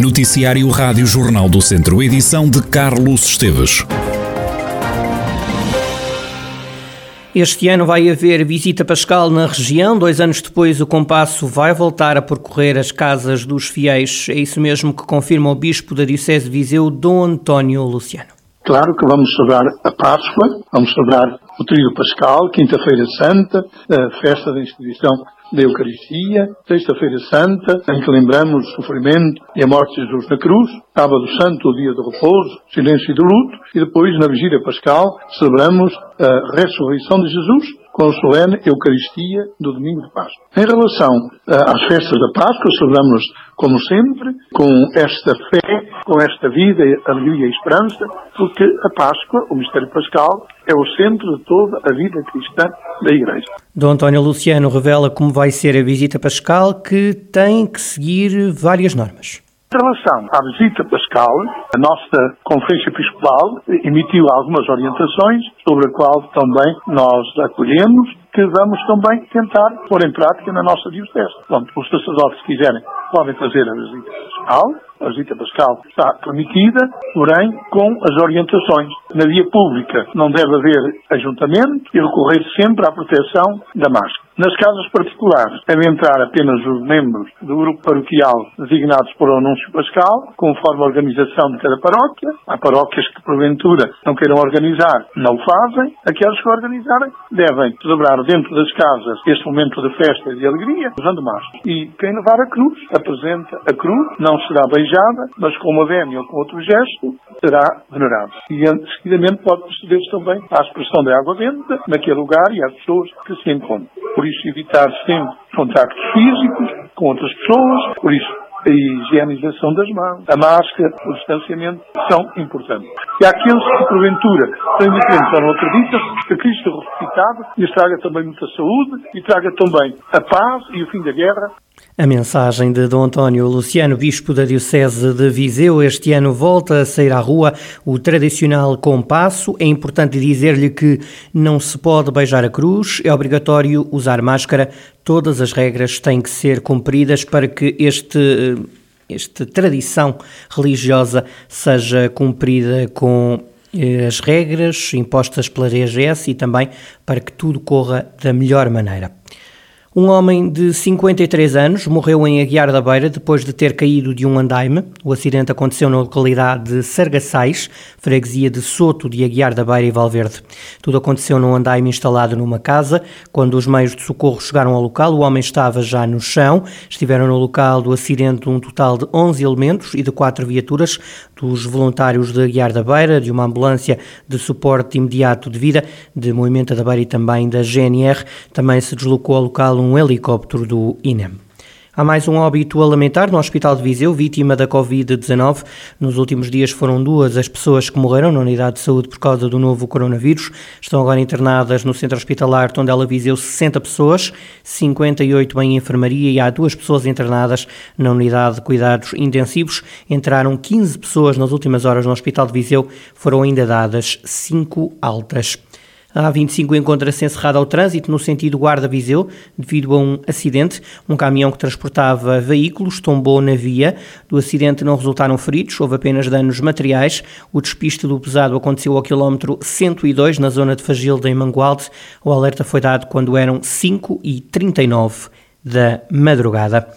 Noticiário Rádio Jornal do Centro, edição de Carlos Esteves. Este ano vai haver visita pascal na região. Dois anos depois, o compasso vai voltar a percorrer as casas dos fiéis. É isso mesmo que confirma o Bispo da Diocese de Viseu, Dom António Luciano. Claro que vamos celebrar a Páscoa, vamos celebrar o Tríodo Pascal, Quinta-feira Santa, a festa da instituição da Eucaristia, Sexta-feira Santa, em que lembramos o sofrimento e a morte de Jesus na cruz, Sábado Santo, o dia do repouso, silêncio e do luto, e depois, na Vigília Pascal, celebramos a ressurreição de Jesus com a solene Eucaristia do domingo de Páscoa. Em relação às festas da Páscoa, celebramos, como sempre, com esta fé, com esta vida, alegria e esperança, porque a Páscoa, o mistério pascal, é o centro de toda a vida cristã da Igreja. Dom António Luciano revela como vai ser a visita pascal, que tem que seguir várias normas. Em relação à visita pascal, a nossa Conferência Episcopal emitiu algumas orientações sobre a qual também nós acolhemos, que vamos também tentar pôr em prática na nossa diocese. Pronto, os sacerdotes, se quiserem, podem fazer a visita pascal, a visita pascal está permitida, porém com as orientações. Na via pública não deve haver ajuntamento e recorrer sempre à proteção da máscara. Nas casas particulares devem entrar apenas os membros do grupo paroquial designados por anúncio pascal, conforme a organização de cada paróquia. Há paróquias que, porventura, não queiram organizar, não o fazem. Aqueles que organizarem devem celebrar dentro das casas este momento de festa e de alegria, usando máscara. E quem levar a cruz, apresenta a cruz, não será beijada, mas com uma vénia ou com outro gesto, será venerado. E, seguidamente, pode proceder também à expressão da água benta naquele lugar e às pessoas que se encontram. Por isso, evitar sempre contactos físicos com outras pessoas, por isso, a higienização das mãos, a máscara, o distanciamento são importantes. E há aqueles que, porventura, têm diferentes ou não acreditam que Cristo ressuscitado lhes traga também muita saúde e traga também a paz e o fim da guerra a mensagem de Dom António Luciano, bispo da Diocese de Viseu, este ano volta a sair à rua o tradicional compasso. É importante dizer-lhe que não se pode beijar a cruz, é obrigatório usar máscara. Todas as regras têm que ser cumpridas para que este, esta tradição religiosa seja cumprida com eh, as regras impostas pela DGS e também para que tudo corra da melhor maneira. Um homem de 53 anos morreu em Aguiar da Beira depois de ter caído de um andaime. O acidente aconteceu na localidade de Sargaçais, freguesia de Soto de Aguiar da Beira e Valverde. Tudo aconteceu num andaime instalado numa casa. Quando os meios de socorro chegaram ao local, o homem estava já no chão. Estiveram no local do acidente um total de 11 elementos e de quatro viaturas dos voluntários de Aguiar da Beira, de uma ambulância de suporte imediato de vida, de Movimento da Beira e também da GNR. Também se deslocou ao local um helicóptero do INEM. Há mais um óbito a lamentar no Hospital de Viseu, vítima da Covid-19. Nos últimos dias foram duas as pessoas que morreram na unidade de saúde por causa do novo coronavírus. Estão agora internadas no centro hospitalar Tondela Viseu 60 pessoas, 58 em enfermaria e há duas pessoas internadas na unidade de cuidados intensivos. Entraram 15 pessoas nas últimas horas no Hospital de Viseu, foram ainda dadas 5 altas. A A25 encontra-se encerrada ao trânsito no sentido Guarda-Viseu devido a um acidente. Um caminhão que transportava veículos tombou na via. Do acidente não resultaram feridos, houve apenas danos materiais. O despiste do pesado aconteceu ao quilómetro 102 na zona de Fagilda, em Mangualde. O alerta foi dado quando eram 5 e 39 da madrugada.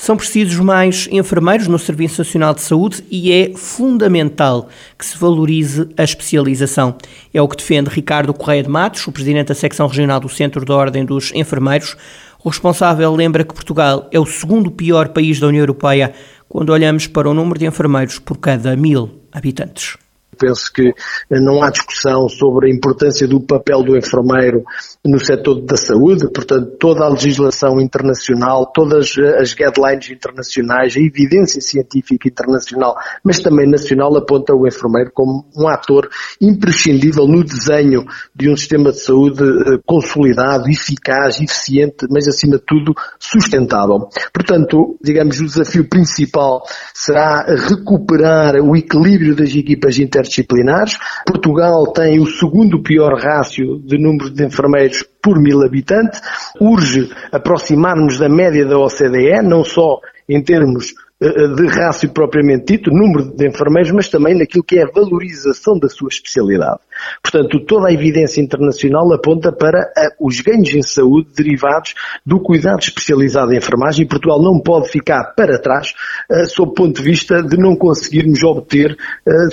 São precisos mais enfermeiros no Serviço Nacional de Saúde e é fundamental que se valorize a especialização. É o que defende Ricardo Correia de Matos, o presidente da secção regional do Centro da Ordem dos Enfermeiros. O responsável lembra que Portugal é o segundo pior país da União Europeia quando olhamos para o número de enfermeiros por cada mil habitantes. Penso que não há discussão sobre a importância do papel do enfermeiro no setor da saúde, portanto, toda a legislação internacional, todas as guidelines internacionais, a evidência científica internacional, mas também nacional, aponta o enfermeiro como um ator imprescindível no desenho de um sistema de saúde eh, consolidado, eficaz, eficiente, mas acima de tudo sustentável. Portanto, digamos, o desafio principal será recuperar o equilíbrio das equipas inter interdisciplinares. Portugal tem o segundo pior rácio de número de enfermeiros por mil habitantes. Urge aproximar-nos da média da OCDE, não só em termos de rácio propriamente dito, número de enfermeiros, mas também naquilo que é a valorização da sua especialidade. Portanto, toda a evidência internacional aponta para eh, os ganhos em saúde derivados do cuidado especializado em enfermagem e Portugal não pode ficar para trás uh, sob o ponto de vista de não conseguirmos obter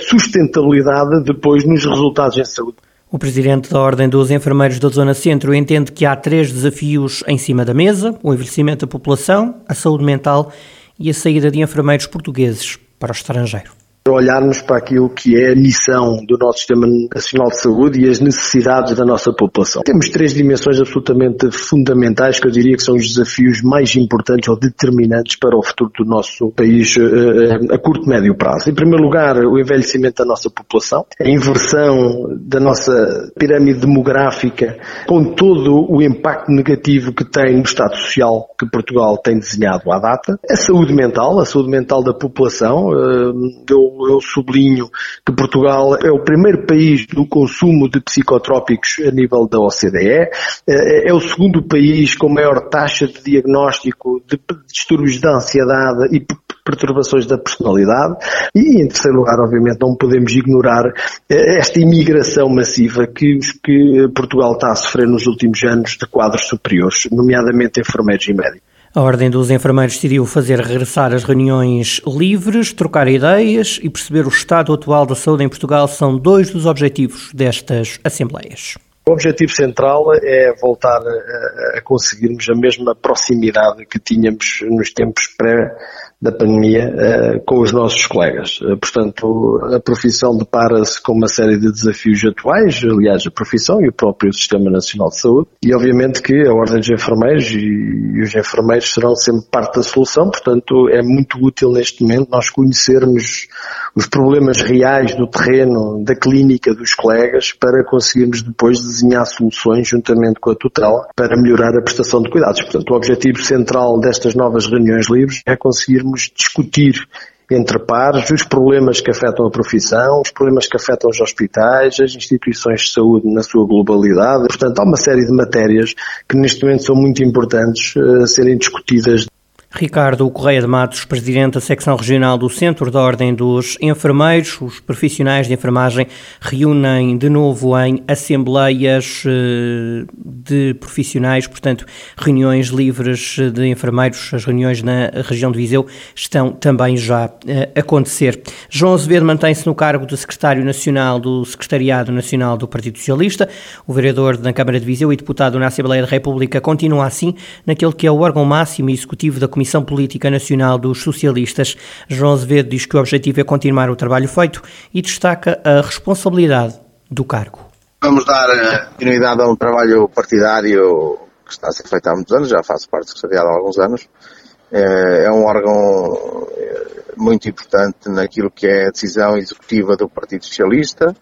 sustentabilidade depois nos resultados em saúde. O presidente da Ordem dos Enfermeiros da Zona Centro entende que há três desafios em cima da mesa: o envelhecimento da população, a saúde mental e a saída de enfermeiros portugueses para o estrangeiro olharmos para aquilo que é a missão do nosso Sistema Nacional de Saúde e as necessidades da nossa população. Temos três dimensões absolutamente fundamentais que eu diria que são os desafios mais importantes ou determinantes para o futuro do nosso país uh, a curto e médio prazo. Em primeiro lugar, o envelhecimento da nossa população, a inversão da nossa pirâmide demográfica com todo o impacto negativo que tem no Estado Social que Portugal tem desenhado à data, a saúde mental, a saúde mental da população, uh, eu eu sublinho que Portugal é o primeiro país do consumo de psicotrópicos a nível da OCDE, é, é o segundo país com maior taxa de diagnóstico de distúrbios da ansiedade e perturbações da personalidade e, em terceiro lugar, obviamente, não podemos ignorar eh, esta imigração massiva que, que Portugal está a sofrer nos últimos anos de quadros superiores, nomeadamente enfermeiros e médicos. A Ordem dos Enfermeiros decidiu fazer regressar as reuniões livres, trocar ideias e perceber o estado atual da saúde em Portugal são dois dos objetivos destas assembleias. O objetivo central é voltar a, conseguirmos a mesma proximidade que tínhamos nos tempos pré da pandemia uh, com os nossos colegas. Uh, portanto, a profissão depara-se com uma série de desafios atuais, aliás, a profissão e o próprio Sistema Nacional de Saúde, e obviamente que a Ordem dos Enfermeiros e, os enfermeiros serão sempre parte da solução, portanto, é muito útil neste momento nós conhecermos os problemas reais do terreno, da clínica dos colegas, para conseguirmos depois desenhar soluções juntamente com a tutela para melhorar a prestação de cuidados. Portanto, o objetivo central destas novas reuniões livres é conseguir conseguirmos discutir entre pares os problemas que afetam a profissão, os problemas que afetam os hospitais, as instituições de saúde na sua globalidade. Portanto, há uma série de matérias que neste momento são muito importantes a uh, serem discutidas Ricardo Correia de Matos, presidente da secção regional do Centro da Ordem dos Enfermeiros, os profissionais de enfermagem reúnem de novo em assembleias eh, de profissionais, portanto, reuniões livres de enfermeiros. As reuniões na região de Viseu estão também já a acontecer. João Azevedo mantém-se no cargo de secretário nacional do Secretariado Nacional do Partido Socialista. O vereador da Câmara de Viseu e deputado na Assembleia da República continua assim naquele que é o órgão máximo executivo da Comissão Comissão Política Nacional dos Socialistas. João Azevedo diz que o objetivo é continuar o trabalho feito e destaca a responsabilidade do cargo. Vamos dar eh, continuidade a um trabalho partidário que está a ser feito há muitos anos, já faço parte do secretariado há alguns anos. Eh, é um órgão eh, muito importante naquilo que é a decisão executiva do Partido Socialista,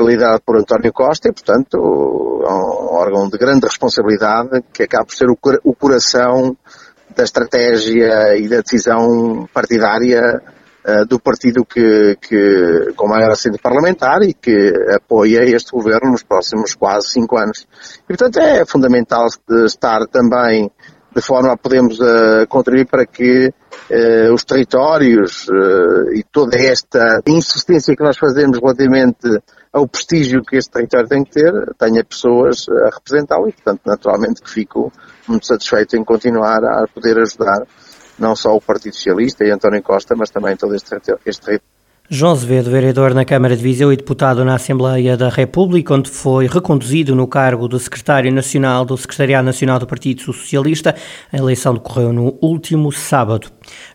liderado por António Costa e, portanto, é um órgão de grande responsabilidade que acaba por ser o coração da estratégia e da decisão partidária uh, do partido que, que, com maior assento parlamentar e que apoia este governo nos próximos quase cinco anos. E, portanto, é fundamental estar também de forma a podermos uh, contribuir para que uh, os territórios uh, e toda esta insistência que nós fazemos relativamente ao prestígio que este território tem que ter, tenha pessoas a representá-lo e, portanto, naturalmente que fico muito satisfeito em continuar a poder ajudar não só o Partido Socialista e António Costa, mas também todo este, este território. João Azevedo, vereador na Câmara de Viseu e deputado na Assembleia da República, onde foi reconduzido no cargo de secretário nacional do Secretariado Nacional do Partido Socialista. A eleição decorreu no último sábado.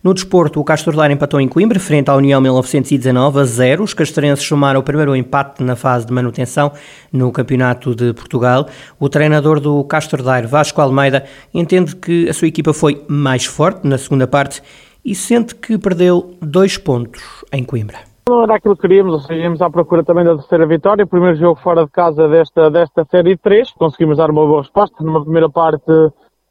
No desporto, o Castro Daire empatou em Coimbra, frente à União 1919 a 0. Os castrenses somaram o primeiro empate na fase de manutenção no Campeonato de Portugal. O treinador do Castro Daire, Vasco Almeida, entende que a sua equipa foi mais forte na segunda parte e sente que perdeu dois pontos em Coimbra. Não era aquilo que queríamos, ou seja, íamos à procura também da terceira vitória. Primeiro jogo fora de casa desta, desta série 3. Conseguimos dar uma boa resposta numa primeira parte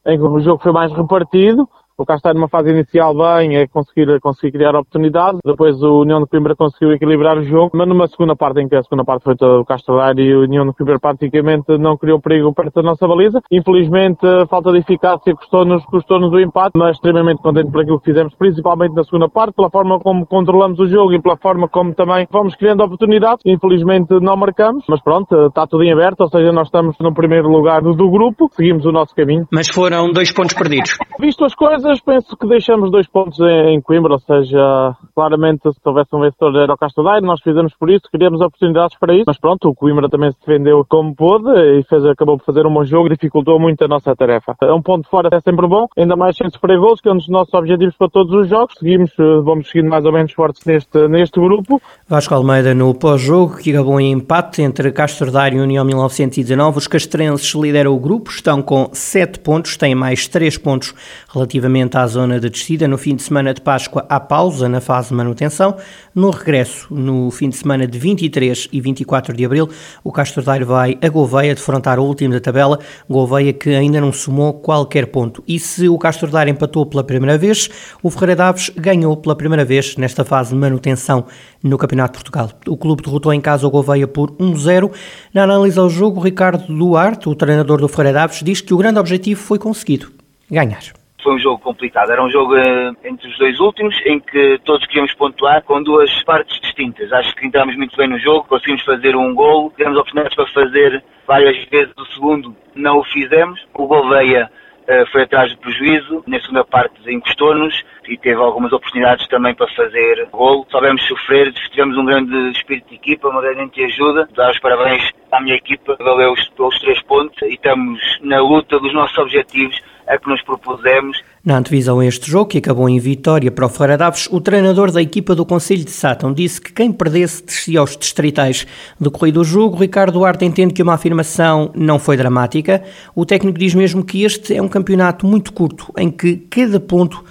em que o jogo foi mais repartido. O Castelo numa fase inicial bem, é conseguir, conseguir criar oportunidades. Depois o União de Coimbra conseguiu equilibrar o jogo, mas numa segunda parte em que a segunda parte foi toda o Castelo e o União de Coimbra praticamente não criou perigo perto da nossa baliza. Infelizmente, falta de eficácia custou-nos custou o empate, mas extremamente contente por aquilo que fizemos, principalmente na segunda parte, pela forma como controlamos o jogo e pela forma como também fomos criando oportunidades. Infelizmente não marcamos, mas pronto, está tudo em aberto, ou seja, nós estamos no primeiro lugar do, do grupo, seguimos o nosso caminho. Mas foram dois pontos perdidos. Visto as coisas, penso que deixamos dois pontos em, Coimbra, ou seja, claramente se houvesse um vencedor era o Casteldaire, nós fizemos por isso, queríamos oportunidades para isso, mas pronto, o Coimbra também se defendeu como pôde e fez, acabou por fazer um bom jogo, dificultou muito a nossa tarefa. É um ponto fora é sempre bom, ainda mais sem sofrer gols, que é um dos nossos objetivos para todos os jogos. Seguimos, eh, vamos seguindo mais ou menos fortes neste, neste grupo. Vasco Almeida no pós-jogo, que acabou em empate entre Castro e União 1919. Os castrenses lideram o grupo, estão com 7 pontos, têm mais 3 pontos relativamente à zona de descida. No fim de semana de Páscoa há pausa na fase de manutenção. No regresso, no fim de semana de 23 e 24 de abril, o Castro Daire vai a Gouveia defrontar o último da tabela, Gouveia que ainda não somou qualquer ponto. E se o Castro Daire empatou pela primeira vez, o Ferreira Daves ganhou pela primeira vez nesta fase de manutenção no Campeonato de Portugal. O clube derrotou em casa o Gouveia por 1-0. Na análise ao jogo, Ricardo Duarte, o treinador do Ferreira Daves, diz que o grande objetivo foi conseguido, ganhar. Foi um jogo complicado. Era um jogo uh, entre os dois últimos, em que todos queríamos pontuar com duas partes distintas. Acho que entramos muito bem no jogo, conseguimos fazer um gol, tivemos oportunidades para fazer várias vezes o segundo, não o fizemos. O Gouveia uh, foi atrás do prejuízo, na segunda parte encostou-nos e teve algumas oportunidades também para fazer gol. Soubemos sofrer, tivemos um grande espírito de equipa, uma grande ajuda. Dar os parabéns à minha equipa, valeu os, pelos três pontos e estamos na luta dos nossos objetivos a que nos propusemos. Na antevisão a este jogo, que acabou em vitória para o Ferreira Daves, o treinador da equipa do Conselho de Sátão disse que quem perdesse descia aos distritais. Decorrido o jogo, Ricardo Duarte entende que uma afirmação não foi dramática. O técnico diz mesmo que este é um campeonato muito curto, em que cada ponto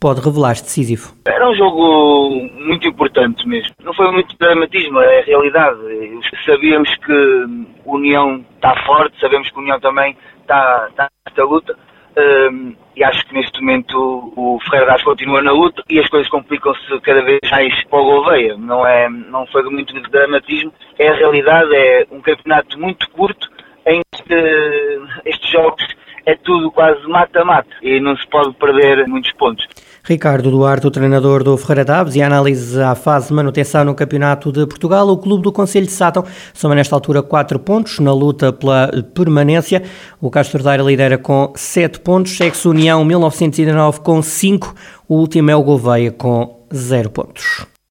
pode revelar-se decisivo. Era um jogo muito importante mesmo. Não foi muito dramatismo, é a realidade. Sabíamos que a União está forte, sabemos que a União também está, está nesta luta. Um, e acho que neste momento o Ferreira das continua na luta e as coisas complicam-se cada vez mais para o Gouveia. Não, é, não foi muito de dramatismo, é a realidade, é um campeonato muito curto em que estes jogos é tudo quase mata-mata e não se pode perder muitos pontos. Ricardo Duarte, o treinador do Ferreira Daves, e a análise à fase de manutenção no Campeonato de Portugal. O clube do Conselho de Sátão soma nesta altura 4 pontos na luta pela permanência. O Castro Daire lidera com 7 pontos, segue-se União 1909 com 5, o último é o Gouveia com 0 pontos.